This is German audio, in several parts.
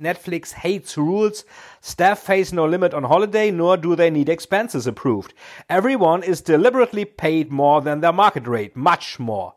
Netflix hates rules. Staff face no limit on holiday, nor do they need expenses approved. Everyone is deliberately paid more than their market rate, much more.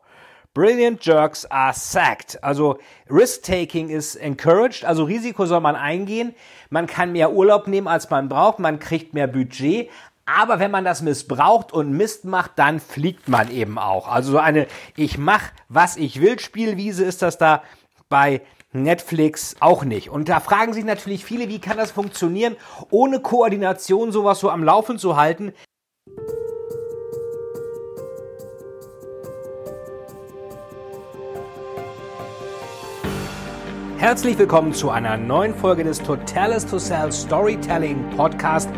Brilliant jerks are sacked. Also Risk-Taking is encouraged, also Risiko soll man eingehen. Man kann mehr Urlaub nehmen, als man braucht, man kriegt mehr Budget. Aber wenn man das missbraucht und Mist macht, dann fliegt man eben auch. Also so eine Ich mach, was ich will Spielwiese ist das da bei Netflix auch nicht. Und da fragen sich natürlich viele, wie kann das funktionieren, ohne Koordination sowas so am Laufen zu halten. Herzlich willkommen zu einer neuen Folge des Totalis to Sell Storytelling Podcast.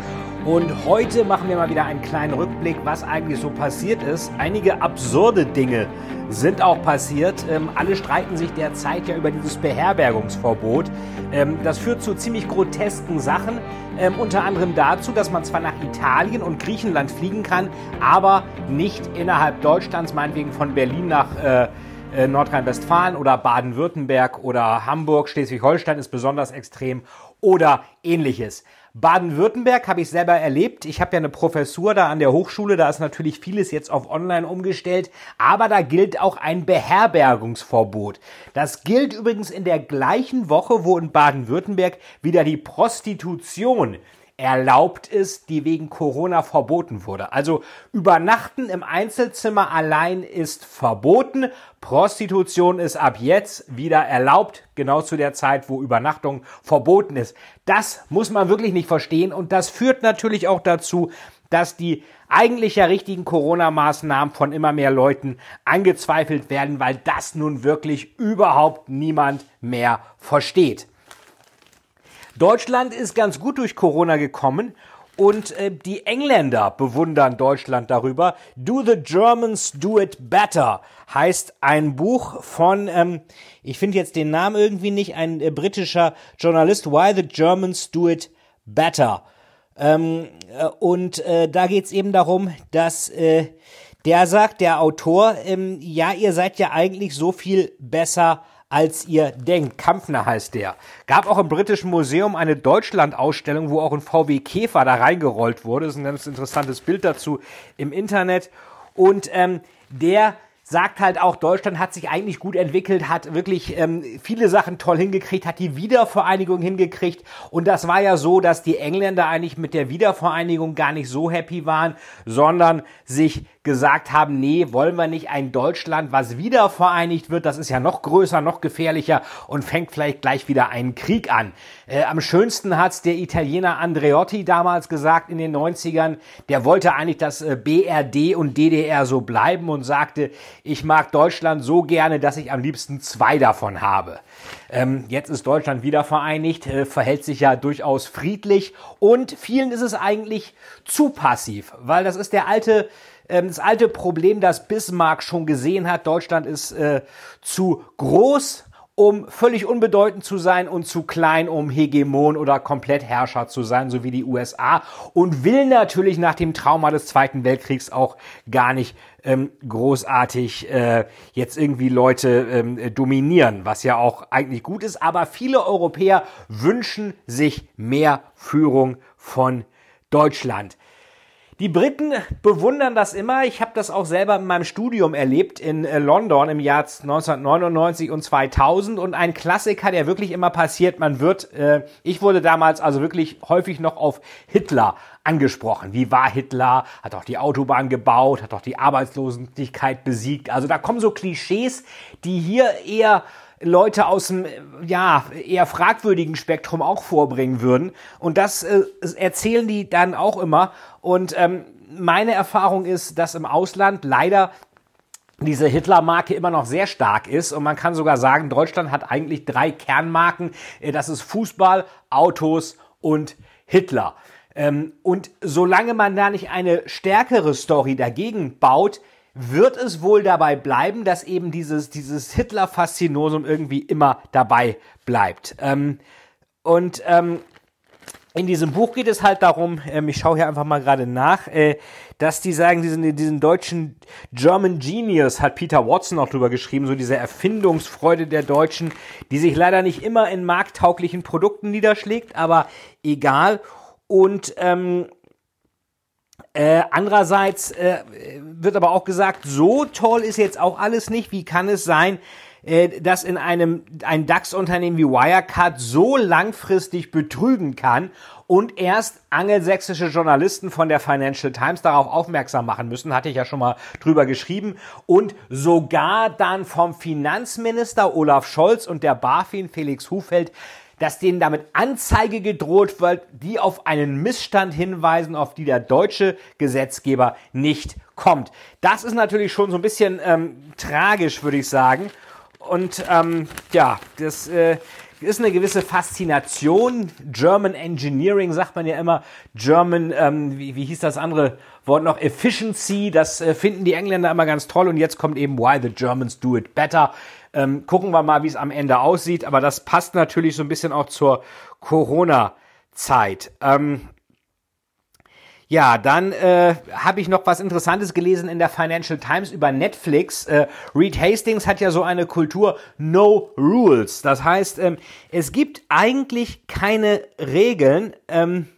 Und heute machen wir mal wieder einen kleinen Rückblick, was eigentlich so passiert ist. Einige absurde Dinge sind auch passiert. Ähm, alle streiten sich derzeit ja über dieses Beherbergungsverbot. Ähm, das führt zu ziemlich grotesken Sachen. Ähm, unter anderem dazu, dass man zwar nach Italien und Griechenland fliegen kann, aber nicht innerhalb Deutschlands, meinetwegen von Berlin nach äh, äh Nordrhein-Westfalen oder Baden-Württemberg oder Hamburg, Schleswig-Holstein ist besonders extrem oder ähnliches. Baden-Württemberg habe ich selber erlebt. Ich habe ja eine Professur da an der Hochschule, da ist natürlich vieles jetzt auf Online umgestellt, aber da gilt auch ein Beherbergungsverbot. Das gilt übrigens in der gleichen Woche, wo in Baden-Württemberg wieder die Prostitution erlaubt ist, die wegen Corona verboten wurde. Also Übernachten im Einzelzimmer allein ist verboten. Prostitution ist ab jetzt wieder erlaubt, genau zu der Zeit, wo Übernachtung verboten ist. Das muss man wirklich nicht verstehen und das führt natürlich auch dazu, dass die eigentlich ja richtigen Corona-Maßnahmen von immer mehr Leuten angezweifelt werden, weil das nun wirklich überhaupt niemand mehr versteht. Deutschland ist ganz gut durch Corona gekommen und äh, die Engländer bewundern Deutschland darüber. Do the Germans do it better heißt ein Buch von, ähm, ich finde jetzt den Namen irgendwie nicht, ein äh, britischer Journalist, Why the Germans do it better. Ähm, äh, und äh, da geht's eben darum, dass äh, der sagt, der Autor, ähm, ja, ihr seid ja eigentlich so viel besser als ihr denkt. Kampfner heißt der. Gab auch im Britischen Museum eine Deutschland-Ausstellung, wo auch ein VW Käfer da reingerollt wurde. Das ist ein ganz interessantes Bild dazu im Internet. Und ähm, der sagt halt auch, Deutschland hat sich eigentlich gut entwickelt, hat wirklich ähm, viele Sachen toll hingekriegt, hat die Wiedervereinigung hingekriegt. Und das war ja so, dass die Engländer eigentlich mit der Wiedervereinigung gar nicht so happy waren, sondern sich gesagt haben, nee, wollen wir nicht ein Deutschland, was wieder vereinigt wird, das ist ja noch größer, noch gefährlicher und fängt vielleicht gleich wieder einen Krieg an. Äh, am schönsten hat's der Italiener Andreotti damals gesagt in den 90ern, der wollte eigentlich, dass äh, BRD und DDR so bleiben und sagte, ich mag Deutschland so gerne, dass ich am liebsten zwei davon habe. Ähm, jetzt ist Deutschland wieder vereinigt, äh, verhält sich ja durchaus friedlich und vielen ist es eigentlich zu passiv, weil das ist der alte ähm, das alte Problem, das Bismarck schon gesehen hat, Deutschland ist äh, zu groß, um völlig unbedeutend zu sein und zu klein, um Hegemon oder Komplettherrscher zu sein, so wie die USA und will natürlich nach dem Trauma des Zweiten Weltkriegs auch gar nicht ähm, großartig äh, jetzt irgendwie Leute ähm, dominieren, was ja auch eigentlich gut ist, aber viele Europäer wünschen sich mehr Führung von Deutschland. Die Briten bewundern das immer. Ich habe das auch selber in meinem Studium erlebt in äh, London im Jahr 1999 und 2000 und ein Klassiker, der wirklich immer passiert. Man wird, äh, ich wurde damals also wirklich häufig noch auf Hitler angesprochen. Wie war Hitler? Hat auch die Autobahn gebaut, hat auch die Arbeitslosigkeit besiegt. Also da kommen so Klischees, die hier eher Leute aus dem ja eher fragwürdigen Spektrum auch vorbringen würden. Und das äh, erzählen die dann auch immer. Und ähm, meine Erfahrung ist, dass im Ausland leider diese Hitler-Marke immer noch sehr stark ist. Und man kann sogar sagen, Deutschland hat eigentlich drei Kernmarken. Äh, das ist Fußball, Autos und Hitler. Ähm, und solange man da nicht eine stärkere Story dagegen baut, wird es wohl dabei bleiben, dass eben dieses, dieses Hitler-Faszinosum irgendwie immer dabei bleibt. Ähm, und ähm, in diesem Buch geht es halt darum, ähm, ich schaue hier einfach mal gerade nach, äh, dass die sagen, diesen, diesen deutschen German Genius hat Peter Watson auch drüber geschrieben, so diese Erfindungsfreude der Deutschen, die sich leider nicht immer in markttauglichen Produkten niederschlägt, aber egal. Und ähm, äh, andererseits äh, wird aber auch gesagt, so toll ist jetzt auch alles nicht. Wie kann es sein, äh, dass in einem ein DAX-Unternehmen wie Wirecard so langfristig betrügen kann und erst angelsächsische Journalisten von der Financial Times darauf aufmerksam machen müssen, hatte ich ja schon mal drüber geschrieben, und sogar dann vom Finanzminister Olaf Scholz und der BaFin Felix Hufeld dass denen damit Anzeige gedroht wird, die auf einen Missstand hinweisen, auf die der deutsche Gesetzgeber nicht kommt. Das ist natürlich schon so ein bisschen ähm, tragisch, würde ich sagen. Und ähm, ja, das äh, ist eine gewisse Faszination. German Engineering sagt man ja immer. German, ähm, wie, wie hieß das andere Wort noch? Efficiency. Das äh, finden die Engländer immer ganz toll. Und jetzt kommt eben Why the Germans do it better. Ähm, gucken wir mal, wie es am Ende aussieht. Aber das passt natürlich so ein bisschen auch zur Corona-Zeit. Ähm, ja, dann äh, habe ich noch was Interessantes gelesen in der Financial Times über Netflix. Äh, Reed Hastings hat ja so eine Kultur No Rules. Das heißt, ähm, es gibt eigentlich keine Regeln. Ähm,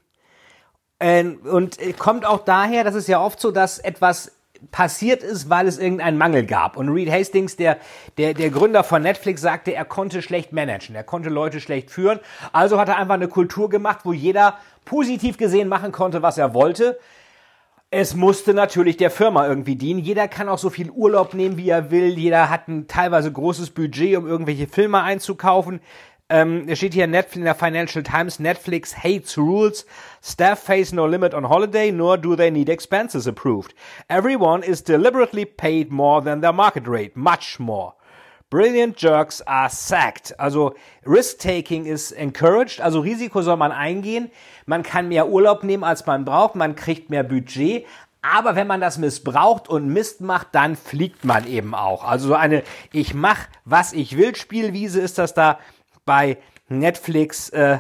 äh, und kommt auch daher, dass es ja oft so, dass etwas passiert ist, weil es irgendeinen Mangel gab. Und Reed Hastings, der, der, der Gründer von Netflix, sagte, er konnte schlecht managen, er konnte Leute schlecht führen. Also hat er einfach eine Kultur gemacht, wo jeder positiv gesehen machen konnte, was er wollte. Es musste natürlich der Firma irgendwie dienen. Jeder kann auch so viel Urlaub nehmen, wie er will. Jeder hat ein teilweise großes Budget, um irgendwelche Filme einzukaufen. Ähm, es steht hier Netflix in der Financial Times, Netflix hates rules. Staff face no limit on holiday, nor do they need expenses approved. Everyone is deliberately paid more than their market rate, much more. Brilliant jerks are sacked. Also Risk-Taking is encouraged, also Risiko soll man eingehen. Man kann mehr Urlaub nehmen, als man braucht, man kriegt mehr Budget, aber wenn man das missbraucht und Mist macht, dann fliegt man eben auch. Also so eine Ich mach, was ich will Spielwiese ist das da bei Netflix äh,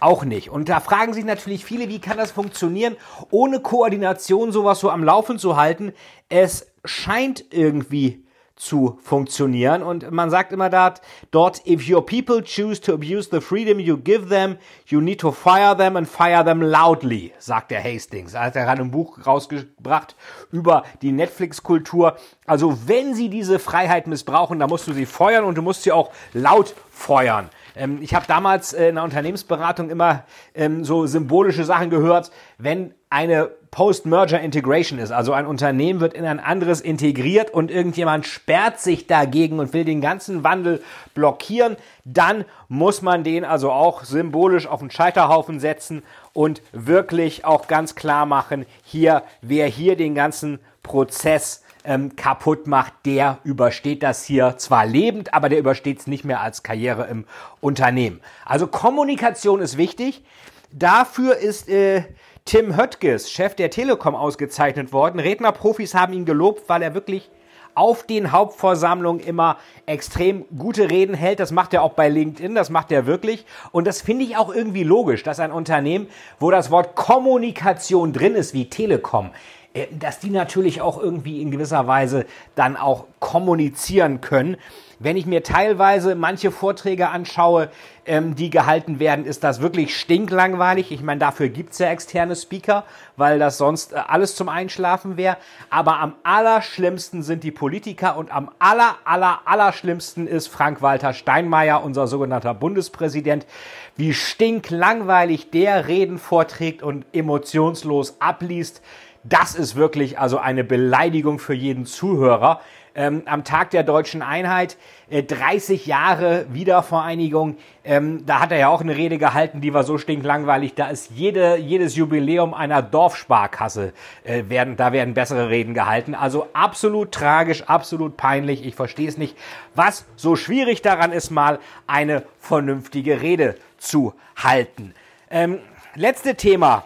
auch nicht. Und da fragen sich natürlich viele, wie kann das funktionieren, ohne Koordination sowas so am Laufen zu halten. Es scheint irgendwie zu funktionieren. Und man sagt immer dort, dort, if your people choose to abuse the freedom you give them, you need to fire them and fire them loudly, sagt der Hastings. Er hat gerade ein Buch rausgebracht über die Netflix-Kultur. Also wenn sie diese Freiheit missbrauchen, dann musst du sie feuern und du musst sie auch laut feuern. Ähm, ich habe damals äh, in der Unternehmensberatung immer ähm, so symbolische Sachen gehört, wenn eine Post-Merger Integration ist, also ein Unternehmen wird in ein anderes integriert und irgendjemand sperrt sich dagegen und will den ganzen Wandel blockieren, dann muss man den also auch symbolisch auf den Scheiterhaufen setzen und wirklich auch ganz klar machen, hier, wer hier den ganzen Prozess ähm, kaputt macht, der übersteht das hier zwar lebend, aber der übersteht es nicht mehr als Karriere im Unternehmen. Also Kommunikation ist wichtig. Dafür ist äh, Tim Höttges, Chef der Telekom, ausgezeichnet worden. Rednerprofis haben ihn gelobt, weil er wirklich auf den Hauptversammlungen immer extrem gute Reden hält. Das macht er auch bei LinkedIn, das macht er wirklich. Und das finde ich auch irgendwie logisch, dass ein Unternehmen, wo das Wort Kommunikation drin ist, wie Telekom, äh, dass die natürlich auch irgendwie in gewisser Weise dann auch kommunizieren können. Wenn ich mir teilweise manche Vorträge anschaue, ähm, die gehalten werden, ist das wirklich stinklangweilig. Ich meine, dafür gibt's ja externe Speaker, weil das sonst äh, alles zum Einschlafen wäre. Aber am allerschlimmsten sind die Politiker und am aller, aller, allerschlimmsten ist Frank-Walter Steinmeier, unser sogenannter Bundespräsident. Wie stinklangweilig der Reden vorträgt und emotionslos abliest. Das ist wirklich also eine Beleidigung für jeden Zuhörer. Ähm, am Tag der deutschen Einheit, äh, 30 Jahre Wiedervereinigung, ähm, da hat er ja auch eine Rede gehalten, die war so stinklangweilig, da ist jede, jedes Jubiläum einer Dorfsparkasse, äh, werden, da werden bessere Reden gehalten. Also absolut tragisch, absolut peinlich, ich verstehe es nicht, was so schwierig daran ist, mal eine vernünftige Rede zu halten. Ähm, letzte Thema,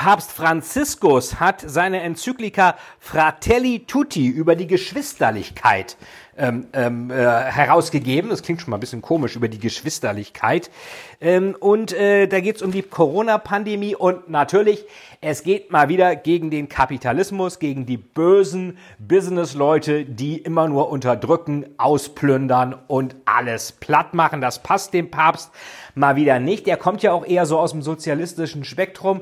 Papst Franziskus hat seine Enzyklika Fratelli Tutti über die Geschwisterlichkeit ähm, ähm, äh, herausgegeben. Das klingt schon mal ein bisschen komisch über die Geschwisterlichkeit. Ähm, und äh, da geht es um die Corona-Pandemie und natürlich, es geht mal wieder gegen den Kapitalismus, gegen die bösen Business-Leute, die immer nur unterdrücken, ausplündern und alles platt machen. Das passt dem Papst mal wieder nicht. Der kommt ja auch eher so aus dem sozialistischen Spektrum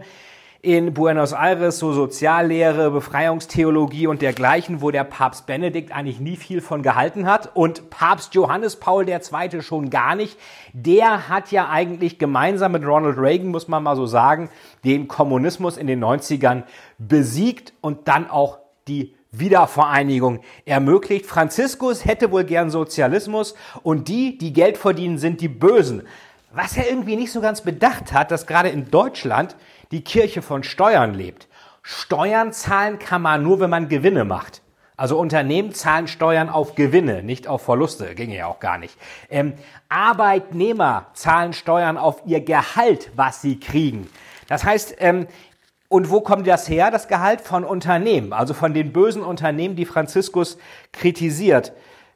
in Buenos Aires so Soziallehre, Befreiungstheologie und dergleichen, wo der Papst Benedikt eigentlich nie viel von gehalten hat und Papst Johannes Paul II. schon gar nicht. Der hat ja eigentlich gemeinsam mit Ronald Reagan, muss man mal so sagen, den Kommunismus in den 90ern besiegt und dann auch die Wiedervereinigung ermöglicht. Franziskus hätte wohl gern Sozialismus und die, die Geld verdienen, sind die Bösen. Was er irgendwie nicht so ganz bedacht hat, dass gerade in Deutschland die Kirche von Steuern lebt. Steuern zahlen kann man nur, wenn man Gewinne macht. Also Unternehmen zahlen Steuern auf Gewinne, nicht auf Verluste, ginge ja auch gar nicht. Ähm, Arbeitnehmer zahlen Steuern auf ihr Gehalt, was sie kriegen. Das heißt, ähm, und wo kommt das her, das Gehalt? Von Unternehmen, also von den bösen Unternehmen, die Franziskus kritisiert.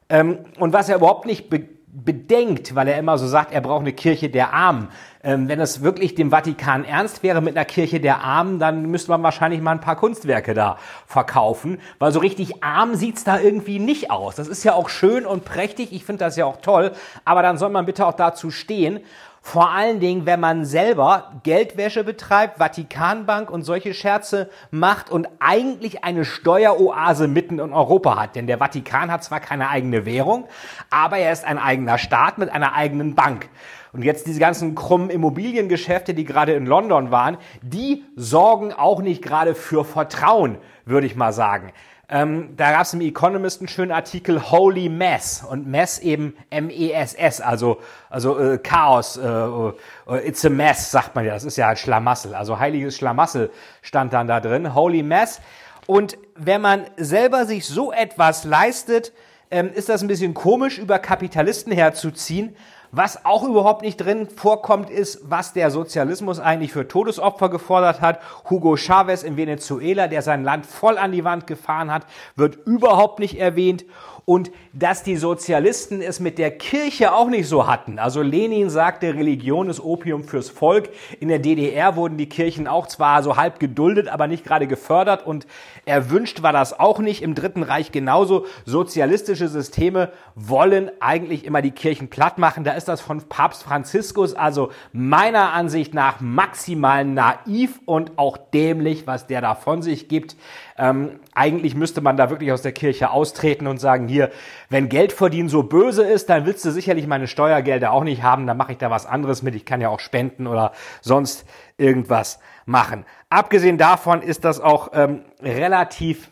Ähm, und was er überhaupt nicht bedenkt, weil er immer so sagt, er braucht eine Kirche der Armen. Ähm, wenn es wirklich dem Vatikan ernst wäre mit einer Kirche der Armen, dann müsste man wahrscheinlich mal ein paar Kunstwerke da verkaufen, weil so richtig arm sieht's da irgendwie nicht aus. Das ist ja auch schön und prächtig, ich finde das ja auch toll, aber dann soll man bitte auch dazu stehen. Vor allen Dingen, wenn man selber Geldwäsche betreibt, Vatikanbank und solche Scherze macht und eigentlich eine Steueroase mitten in Europa hat. Denn der Vatikan hat zwar keine eigene Währung, aber er ist ein eigener Staat mit einer eigenen Bank. Und jetzt diese ganzen krummen Immobiliengeschäfte, die gerade in London waren, die sorgen auch nicht gerade für Vertrauen, würde ich mal sagen. Ähm, da gab es im Economist einen schönen Artikel Holy Mess. Und Mess eben M-E-S-S, also, also äh, Chaos, äh, äh, it's a mess, sagt man ja, das ist ja Schlamassel, also heiliges Schlamassel stand dann da drin, Holy Mess. Und wenn man selber sich so etwas leistet, ähm, ist das ein bisschen komisch, über Kapitalisten herzuziehen, was auch überhaupt nicht drin vorkommt, ist, was der Sozialismus eigentlich für Todesopfer gefordert hat. Hugo Chavez in Venezuela, der sein Land voll an die Wand gefahren hat, wird überhaupt nicht erwähnt und dass die Sozialisten es mit der Kirche auch nicht so hatten. Also Lenin sagte, Religion ist Opium fürs Volk. In der DDR wurden die Kirchen auch zwar so halb geduldet, aber nicht gerade gefördert und erwünscht war das auch nicht. Im Dritten Reich genauso. Sozialistische Systeme wollen eigentlich immer die Kirchen platt machen. Da ist das von Papst Franziskus also meiner Ansicht nach maximal naiv und auch dämlich, was der da von sich gibt. Ähm, eigentlich müsste man da wirklich aus der Kirche austreten und sagen, hier, wenn Geld verdienen so böse ist, dann willst du sicherlich meine Steuergelder auch nicht haben, dann mache ich da was anderes mit. Ich kann ja auch spenden oder sonst irgendwas machen. Abgesehen davon ist das auch ähm, relativ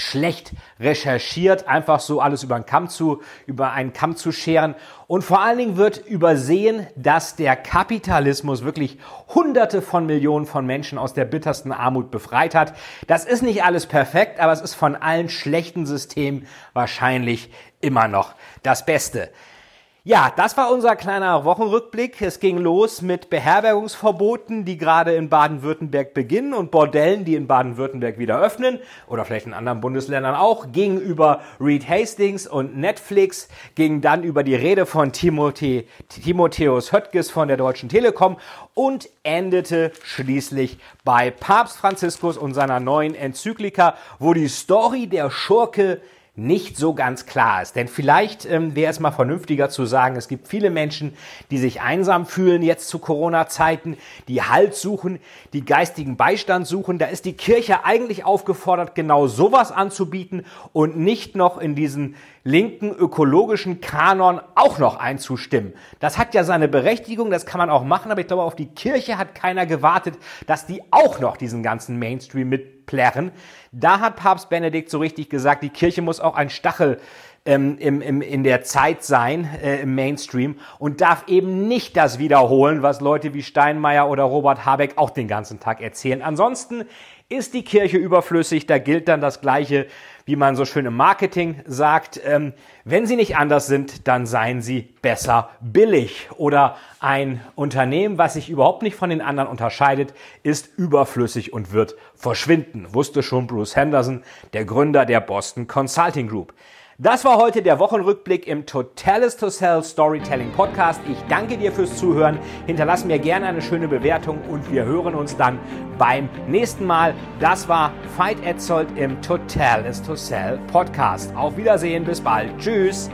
schlecht recherchiert, einfach so alles über einen Kamm zu, über einen Kamm zu scheren. Und vor allen Dingen wird übersehen, dass der Kapitalismus wirklich Hunderte von Millionen von Menschen aus der bittersten Armut befreit hat. Das ist nicht alles perfekt, aber es ist von allen schlechten Systemen wahrscheinlich immer noch das Beste. Ja, das war unser kleiner Wochenrückblick. Es ging los mit Beherbergungsverboten, die gerade in Baden-Württemberg beginnen und Bordellen, die in Baden-Württemberg wieder öffnen oder vielleicht in anderen Bundesländern auch, ging über Reed Hastings und Netflix, ging dann über die Rede von Timothy, Timotheus Höttges von der Deutschen Telekom und endete schließlich bei Papst Franziskus und seiner neuen Enzyklika, wo die Story der Schurke nicht so ganz klar ist. Denn vielleicht ähm, wäre es mal vernünftiger zu sagen, es gibt viele Menschen, die sich einsam fühlen jetzt zu Corona-Zeiten, die Halt suchen, die geistigen Beistand suchen. Da ist die Kirche eigentlich aufgefordert, genau sowas anzubieten und nicht noch in diesen linken ökologischen Kanon auch noch einzustimmen. Das hat ja seine Berechtigung, das kann man auch machen, aber ich glaube, auf die Kirche hat keiner gewartet, dass die auch noch diesen ganzen Mainstream mitplärren. Da hat Papst Benedikt so richtig gesagt, die Kirche muss auch ein Stachel ähm, im, im, in der Zeit sein, äh, im Mainstream, und darf eben nicht das wiederholen, was Leute wie Steinmeier oder Robert Habeck auch den ganzen Tag erzählen. Ansonsten ist die Kirche überflüssig, da gilt dann das Gleiche wie man so schön im Marketing sagt, ähm, wenn sie nicht anders sind, dann seien sie besser billig. Oder ein Unternehmen, was sich überhaupt nicht von den anderen unterscheidet, ist überflüssig und wird verschwinden, wusste schon Bruce Henderson, der Gründer der Boston Consulting Group. Das war heute der Wochenrückblick im Totalis to Sell Storytelling Podcast. Ich danke dir fürs Zuhören. Hinterlass mir gerne eine schöne Bewertung und wir hören uns dann beim nächsten Mal. Das war Veit Etzold im Totalis to Sell Podcast. Auf Wiedersehen, bis bald. Tschüss.